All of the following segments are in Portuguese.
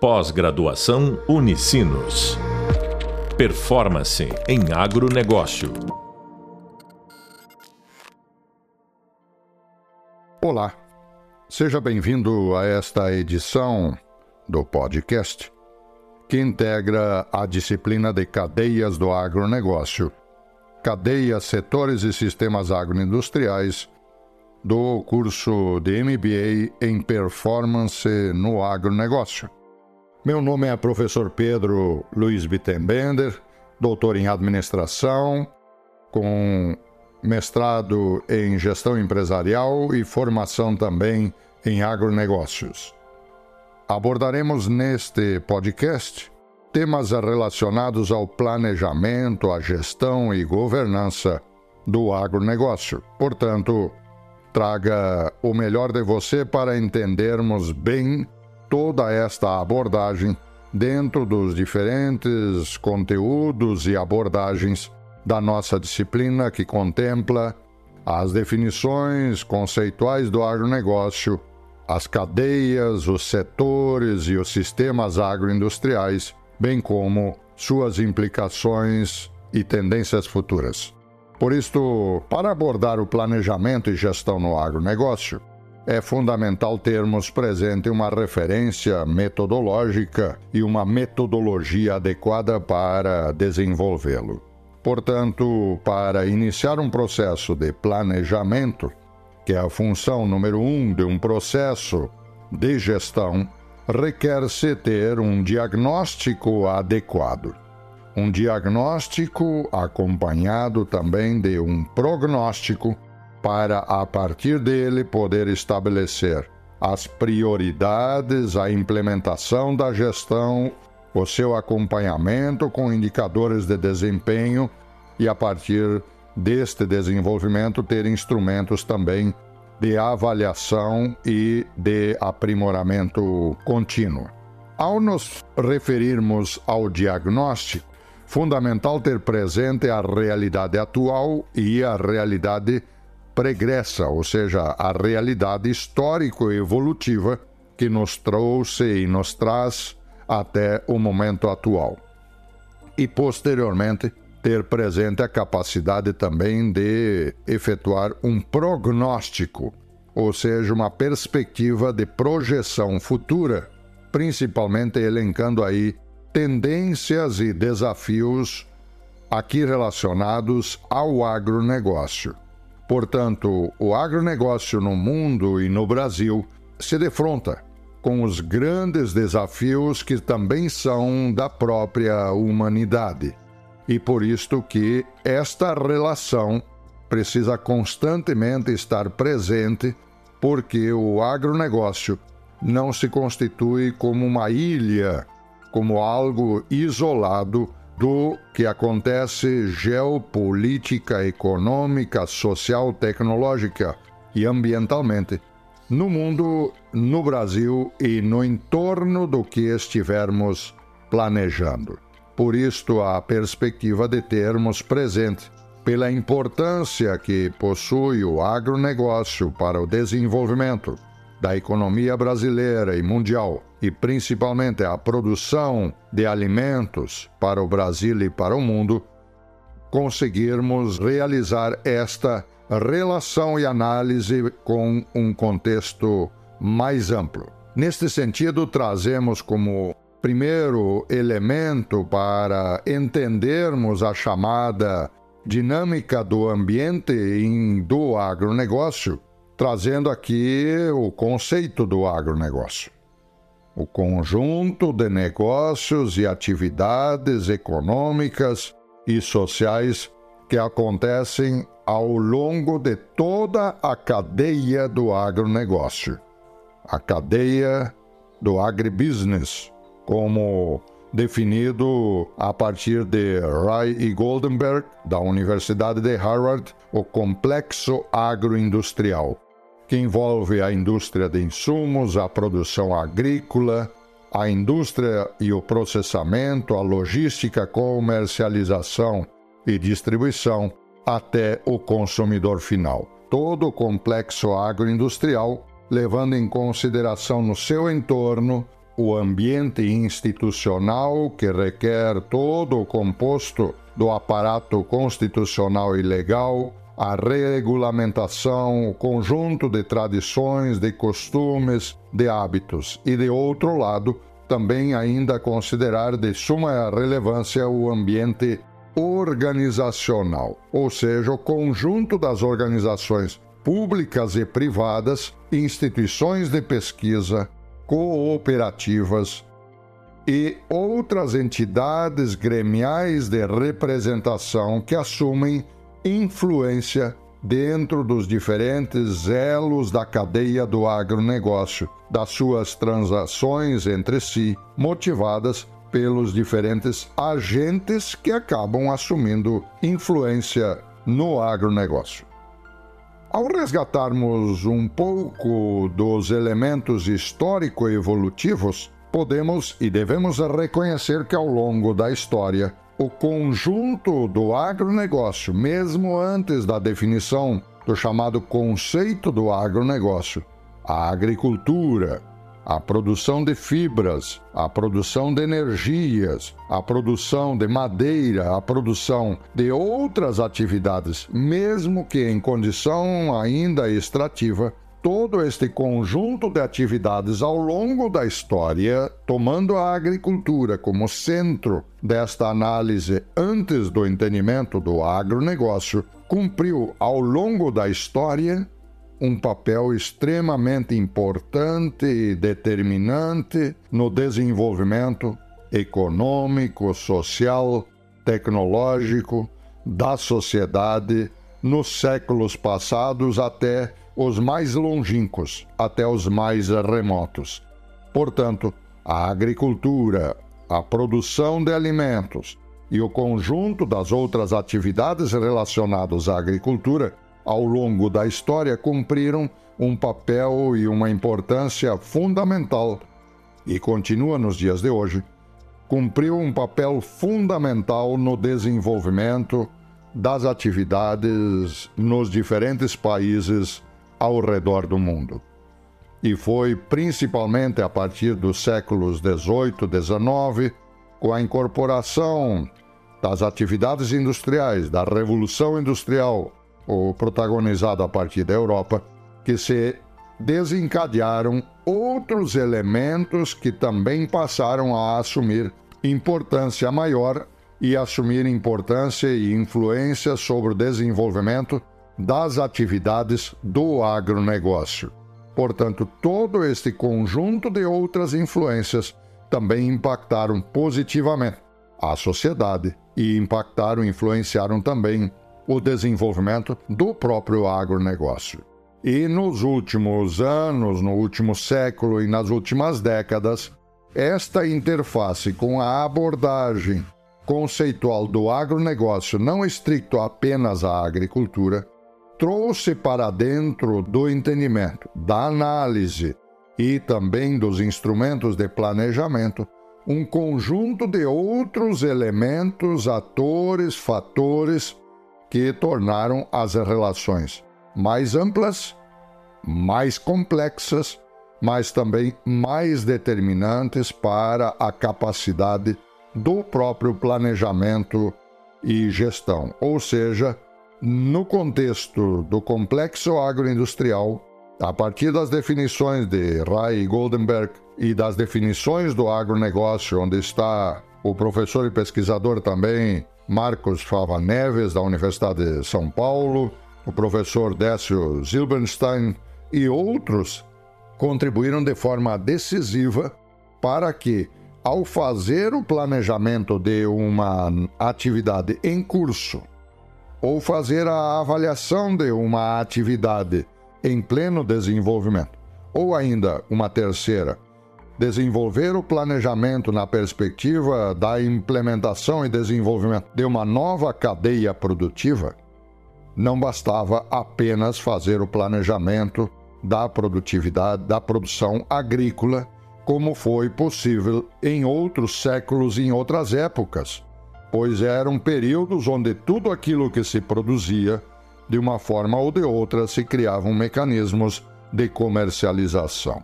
Pós-graduação Unicinos. Performance em agronegócio. Olá, seja bem-vindo a esta edição do podcast que integra a disciplina de cadeias do agronegócio, cadeias, setores e sistemas agroindustriais do curso de MBA em Performance no Agronegócio. Meu nome é professor Pedro Luiz Bittenbender, doutor em administração, com mestrado em gestão empresarial e formação também em agronegócios. Abordaremos neste podcast temas relacionados ao planejamento, à gestão e governança do agronegócio. Portanto, traga o melhor de você para entendermos bem toda esta abordagem dentro dos diferentes conteúdos e abordagens da nossa disciplina que contempla as definições conceituais do agronegócio, as cadeias, os setores e os sistemas agroindustriais, bem como suas implicações e tendências futuras. Por isto, para abordar o planejamento e gestão no agronegócio, é fundamental termos presente uma referência metodológica e uma metodologia adequada para desenvolvê-lo. Portanto, para iniciar um processo de planejamento, que é a função número um de um processo de gestão, requer-se ter um diagnóstico adequado. Um diagnóstico acompanhado também de um prognóstico para, a partir dele, poder estabelecer as prioridades, a implementação da gestão, o seu acompanhamento com indicadores de desempenho e, a partir deste desenvolvimento, ter instrumentos também de avaliação e de aprimoramento contínuo. Ao nos referirmos ao diagnóstico, fundamental ter presente a realidade atual e a realidade pregressa, ou seja, a realidade histórico-evolutiva que nos trouxe e nos traz até o momento atual. E, posteriormente, ter presente a capacidade também de efetuar um prognóstico, ou seja, uma perspectiva de projeção futura, principalmente elencando aí tendências e desafios aqui relacionados ao agronegócio. Portanto, o agronegócio no mundo e no Brasil se defronta com os grandes desafios que também são da própria humanidade. E por isto que esta relação precisa constantemente estar presente, porque o agronegócio não se constitui como uma ilha, como algo isolado do que acontece geopolítica, econômica, social, tecnológica e ambientalmente no mundo, no Brasil e no entorno do que estivermos planejando. Por isto, a perspectiva de termos presente, pela importância que possui o agronegócio para o desenvolvimento da economia brasileira e mundial, e principalmente a produção de alimentos para o Brasil e para o mundo, conseguirmos realizar esta relação e análise com um contexto mais amplo. Neste sentido, trazemos como primeiro elemento para entendermos a chamada dinâmica do ambiente em, do agronegócio trazendo aqui o conceito do agronegócio. O conjunto de negócios e atividades econômicas e sociais que acontecem ao longo de toda a cadeia do agronegócio. A cadeia do agribusiness, como definido a partir de Ray e Goldenberg, da Universidade de Harvard, o complexo agroindustrial que envolve a indústria de insumos, a produção agrícola, a indústria e o processamento, a logística, comercialização e distribuição, até o consumidor final. Todo o complexo agroindustrial, levando em consideração no seu entorno o ambiente institucional que requer todo o composto do aparato constitucional e legal, a regulamentação, o conjunto de tradições, de costumes, de hábitos, e de outro lado, também ainda considerar de suma relevância o ambiente organizacional, ou seja, o conjunto das organizações públicas e privadas, instituições de pesquisa, cooperativas e outras entidades gremiais de representação que assumem influência dentro dos diferentes elos da cadeia do agronegócio, das suas transações entre si, motivadas pelos diferentes agentes que acabam assumindo influência no agronegócio. Ao resgatarmos um pouco dos elementos histórico-evolutivos, podemos e devemos reconhecer que ao longo da história, o conjunto do agronegócio, mesmo antes da definição do chamado conceito do agronegócio, a agricultura, a produção de fibras, a produção de energias, a produção de madeira, a produção de outras atividades, mesmo que em condição ainda extrativa, todo este conjunto de atividades ao longo da história, tomando a agricultura como centro desta análise antes do entendimento do agronegócio, cumpriu ao longo da história um papel extremamente importante e determinante no desenvolvimento econômico, social, tecnológico da sociedade nos séculos passados até os mais longínquos, até os mais remotos. Portanto, a agricultura, a produção de alimentos e o conjunto das outras atividades relacionadas à agricultura ao longo da história, cumpriram um papel e uma importância fundamental e continua nos dias de hoje, cumpriu um papel fundamental no desenvolvimento das atividades nos diferentes países ao redor do mundo. E foi principalmente a partir dos séculos 18, 19, com a incorporação das atividades industriais, da Revolução Industrial ou protagonizado a partir da Europa, que se desencadearam outros elementos que também passaram a assumir importância maior e assumir importância e influência sobre o desenvolvimento das atividades do agronegócio. Portanto, todo este conjunto de outras influências também impactaram positivamente a sociedade e impactaram, influenciaram também o desenvolvimento do próprio agronegócio. E nos últimos anos, no último século e nas últimas décadas, esta interface com a abordagem conceitual do agronegócio, não estricto apenas à agricultura, trouxe para dentro do entendimento, da análise e também dos instrumentos de planejamento um conjunto de outros elementos, atores, fatores que tornaram as relações mais amplas, mais complexas, mas também mais determinantes para a capacidade do próprio planejamento e gestão. Ou seja, no contexto do complexo agroindustrial, a partir das definições de Ray Goldenberg e das definições do agronegócio, onde está o professor e pesquisador também Marcos Fava Neves, da Universidade de São Paulo, o professor Décio Zilberstein e outros contribuíram de forma decisiva para que, ao fazer o planejamento de uma atividade em curso, ou fazer a avaliação de uma atividade em pleno desenvolvimento, ou ainda uma terceira, desenvolver o planejamento na perspectiva da implementação e desenvolvimento de uma nova cadeia produtiva, não bastava apenas fazer o planejamento da produtividade da produção agrícola, como foi possível em outros séculos e em outras épocas, pois eram períodos onde tudo aquilo que se produzia, de uma forma ou de outra, se criavam mecanismos de comercialização.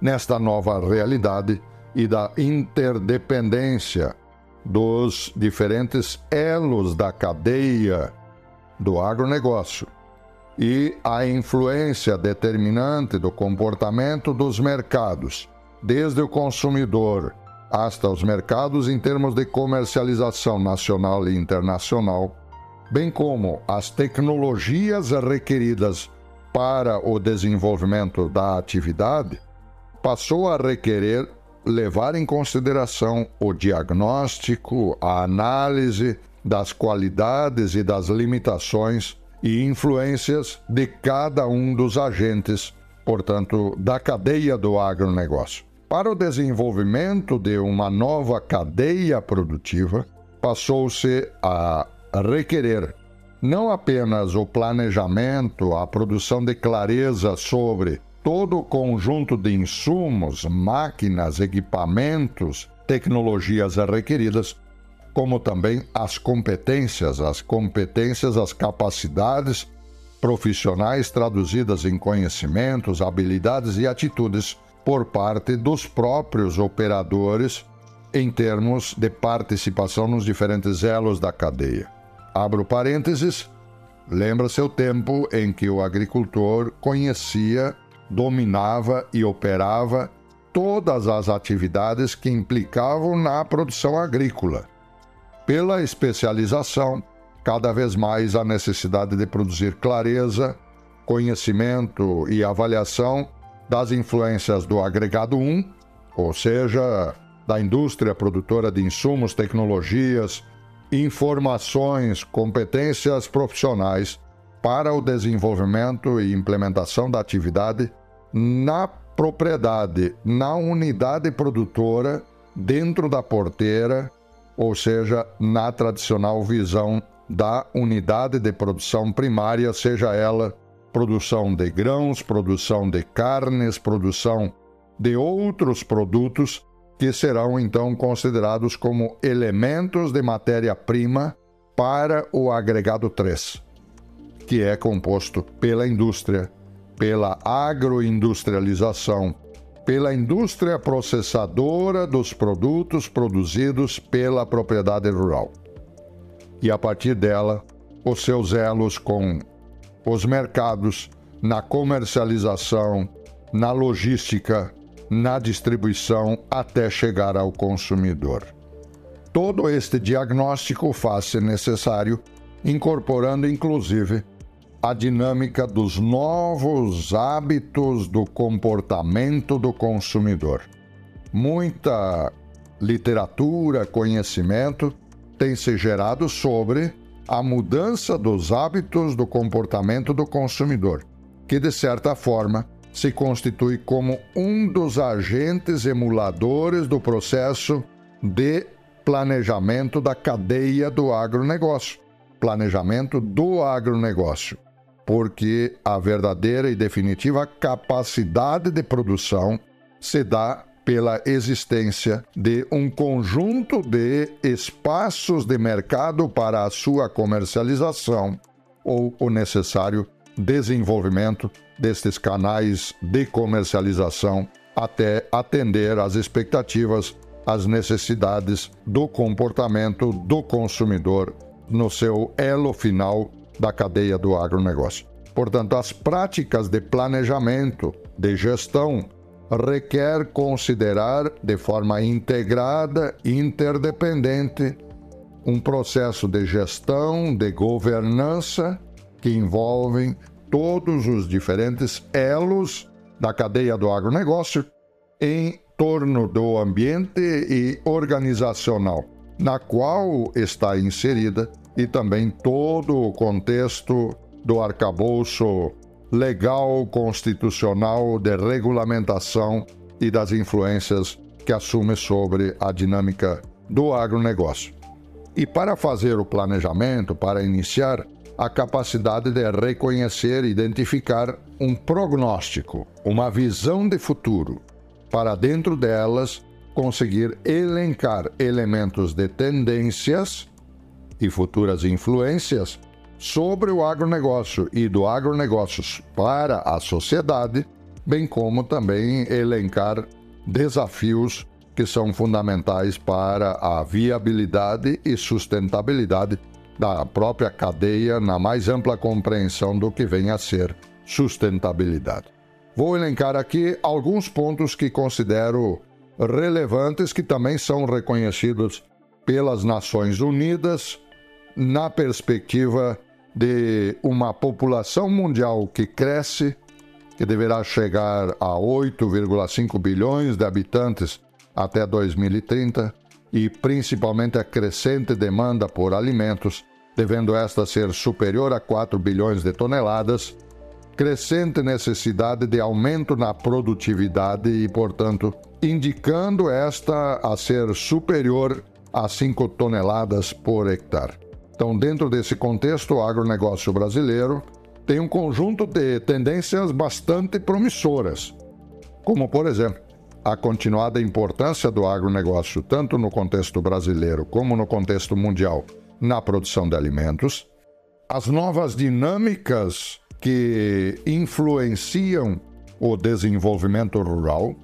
nesta nova realidade e da interdependência dos diferentes elos da cadeia do agronegócio e a influência determinante do comportamento dos mercados, desde o consumidor hasta os mercados em termos de comercialização nacional e internacional, bem como as tecnologias requeridas para o desenvolvimento da atividade, passou a requerer levar em consideração o diagnóstico, a análise das qualidades e das limitações e influências de cada um dos agentes, portanto, da cadeia do agronegócio. Para o desenvolvimento de uma nova cadeia produtiva, passou-se a requerer não apenas o planejamento, a produção de clareza sobre todo o conjunto de insumos, máquinas, equipamentos, tecnologias requeridas, como também as competências, as competências, as capacidades profissionais traduzidas em conhecimentos, habilidades e atitudes por parte dos próprios operadores em termos de participação nos diferentes elos da cadeia. Abro parênteses, lembra-se o tempo em que o agricultor conhecia dominava e operava todas as atividades que implicavam na produção agrícola. Pela especialização, cada vez mais a necessidade de produzir clareza, conhecimento e avaliação das influências do agregado 1, ou seja, da indústria produtora de insumos, tecnologias, informações, competências profissionais para o desenvolvimento e implementação da atividade na propriedade, na unidade produtora, dentro da porteira, ou seja, na tradicional visão da unidade de produção primária, seja ela produção de grãos, produção de carnes, produção de outros produtos que serão então considerados como elementos de matéria-prima para o agregado 3, que é composto pela indústria pela agroindustrialização, pela indústria processadora dos produtos produzidos pela propriedade rural. E a partir dela, os seus elos com os mercados, na comercialização, na logística, na distribuição até chegar ao consumidor. Todo este diagnóstico faz-se necessário, incorporando inclusive a dinâmica dos novos hábitos do comportamento do consumidor. Muita literatura, conhecimento tem se gerado sobre a mudança dos hábitos do comportamento do consumidor, que de certa forma se constitui como um dos agentes emuladores do processo de planejamento da cadeia do agronegócio. Planejamento do agronegócio porque a verdadeira e definitiva capacidade de produção se dá pela existência de um conjunto de espaços de mercado para a sua comercialização ou o necessário desenvolvimento destes canais de comercialização até atender às expectativas, às necessidades do comportamento do consumidor no seu elo final da cadeia do agronegócio. Portanto, as práticas de planejamento, de gestão, requer considerar de forma integrada e interdependente um processo de gestão, de governança que envolvem todos os diferentes elos da cadeia do agronegócio em torno do ambiente e organizacional na qual está inserida e também todo o contexto do arcabouço legal constitucional de regulamentação e das influências que assume sobre a dinâmica do agronegócio. E para fazer o planejamento, para iniciar, a capacidade de reconhecer e identificar um prognóstico, uma visão de futuro, para dentro delas conseguir elencar elementos de tendências e futuras influências sobre o agronegócio e do agronegócio para a sociedade, bem como também elencar desafios que são fundamentais para a viabilidade e sustentabilidade da própria cadeia na mais ampla compreensão do que vem a ser sustentabilidade. Vou elencar aqui alguns pontos que considero relevantes que também são reconhecidos pelas Nações Unidas na perspectiva de uma população mundial que cresce, que deverá chegar a 8,5 bilhões de habitantes até 2030, e principalmente a crescente demanda por alimentos, devendo esta ser superior a 4 bilhões de toneladas, crescente necessidade de aumento na produtividade e, portanto, indicando esta a ser superior a 5 toneladas por hectare. Então, dentro desse contexto, o agronegócio brasileiro tem um conjunto de tendências bastante promissoras, como, por exemplo, a continuada importância do agronegócio, tanto no contexto brasileiro como no contexto mundial, na produção de alimentos, as novas dinâmicas que influenciam o desenvolvimento rural,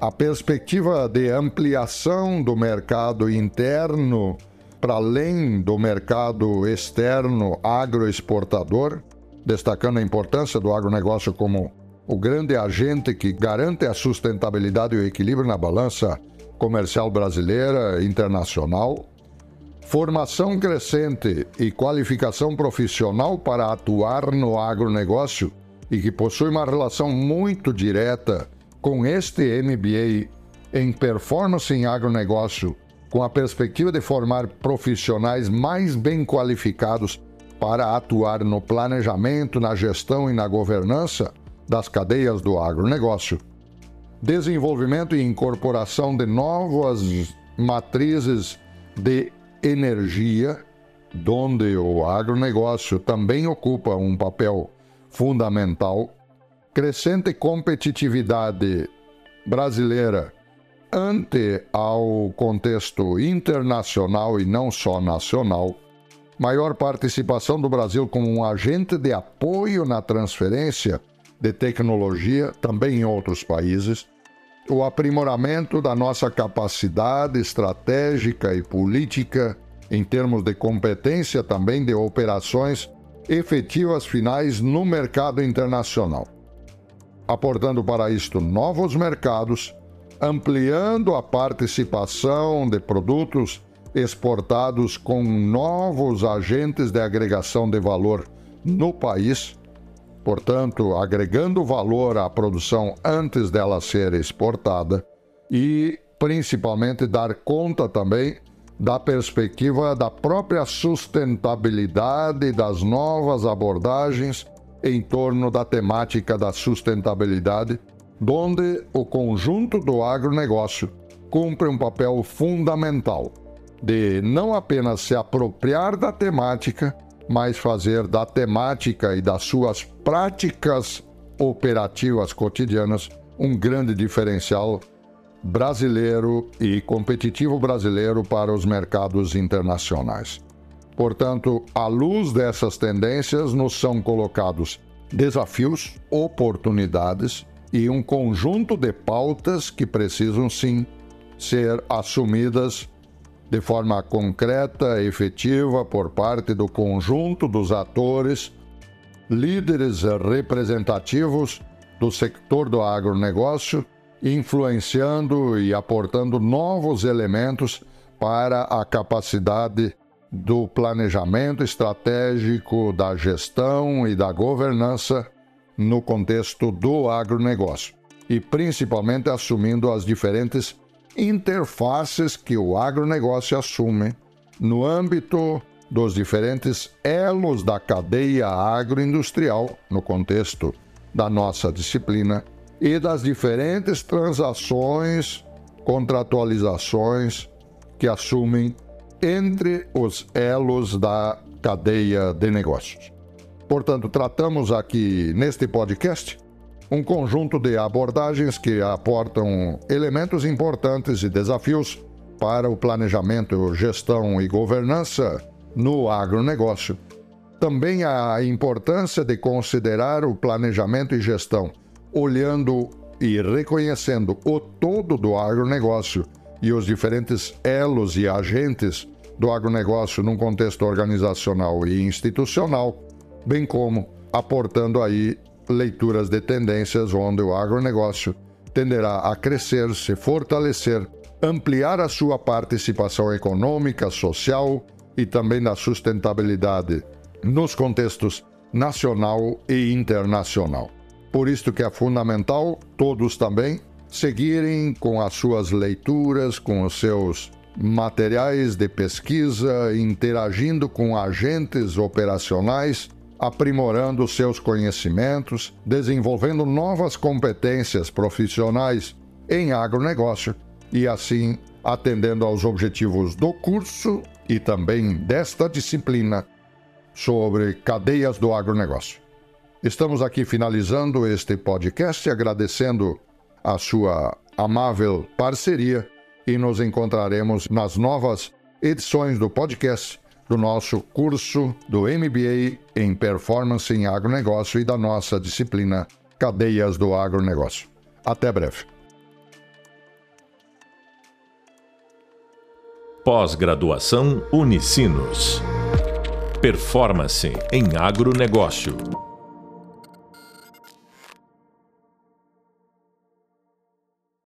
a perspectiva de ampliação do mercado interno para além do mercado externo agroexportador, destacando a importância do agronegócio como o grande agente que garante a sustentabilidade e o equilíbrio na balança comercial brasileira e internacional, formação crescente e qualificação profissional para atuar no agronegócio e que possui uma relação muito direta com este MBA em performance em agronegócio, com a perspectiva de formar profissionais mais bem qualificados para atuar no planejamento, na gestão e na governança, das cadeias do agronegócio, desenvolvimento e incorporação de novas matrizes de energia, onde o agronegócio também ocupa um papel fundamental, crescente competitividade brasileira ante ao contexto internacional e não só nacional, maior participação do Brasil como um agente de apoio na transferência de tecnologia, também em outros países, o aprimoramento da nossa capacidade estratégica e política em termos de competência também de operações efetivas finais no mercado internacional, aportando para isto novos mercados, ampliando a participação de produtos exportados com novos agentes de agregação de valor no país. Portanto, agregando valor à produção antes dela ser exportada e principalmente dar conta também da perspectiva da própria sustentabilidade das novas abordagens em torno da temática da sustentabilidade, onde o conjunto do agronegócio cumpre um papel fundamental de não apenas se apropriar da temática, mas fazer da temática e das suas práticas operativas cotidianas um grande diferencial brasileiro e competitivo brasileiro para os mercados internacionais. Portanto, à luz dessas tendências, nos são colocados desafios, oportunidades e um conjunto de pautas que precisam sim ser assumidas de forma concreta efetiva por parte do conjunto dos atores, líderes representativos do sector do agronegócio, influenciando e aportando novos elementos para a capacidade do planejamento estratégico, da gestão e da governança no contexto do agronegócio, e principalmente assumindo as diferentes interfaces que o agronegócio assume no âmbito dos diferentes elos da cadeia agroindustrial, no contexto da nossa disciplina, e das diferentes transações, contratualizações que assumem entre os elos da cadeia de negócios. Portanto, tratamos aqui neste podcast um conjunto de abordagens que aportam elementos importantes e desafios para o planejamento, gestão e governança no agronegócio. Também a importância de considerar o planejamento e gestão olhando e reconhecendo o todo do agronegócio e os diferentes elos e agentes do agronegócio num contexto organizacional e institucional, bem como aportando aí leituras de tendências onde o agronegócio tenderá a crescer, se fortalecer, ampliar a sua participação econômica, social e também da sustentabilidade nos contextos nacional e internacional. Por isso que é fundamental todos também seguirem com as suas leituras, com os seus materiais de pesquisa, interagindo com agentes operacionais, aprimorando seus conhecimentos, desenvolvendo novas competências profissionais em agronegócio e assim atendendo aos objetivos do curso e também desta disciplina sobre cadeias do agronegócio. Estamos aqui finalizando este podcast agradecendo a sua amável parceria e nos encontraremos nas novas edições do podcast do nosso curso do MBA em Performance em Agronegócio e da nossa disciplina Cadeias do Agronegócio. Até breve. Pós-graduação Unicinos. Performance em agronegócio.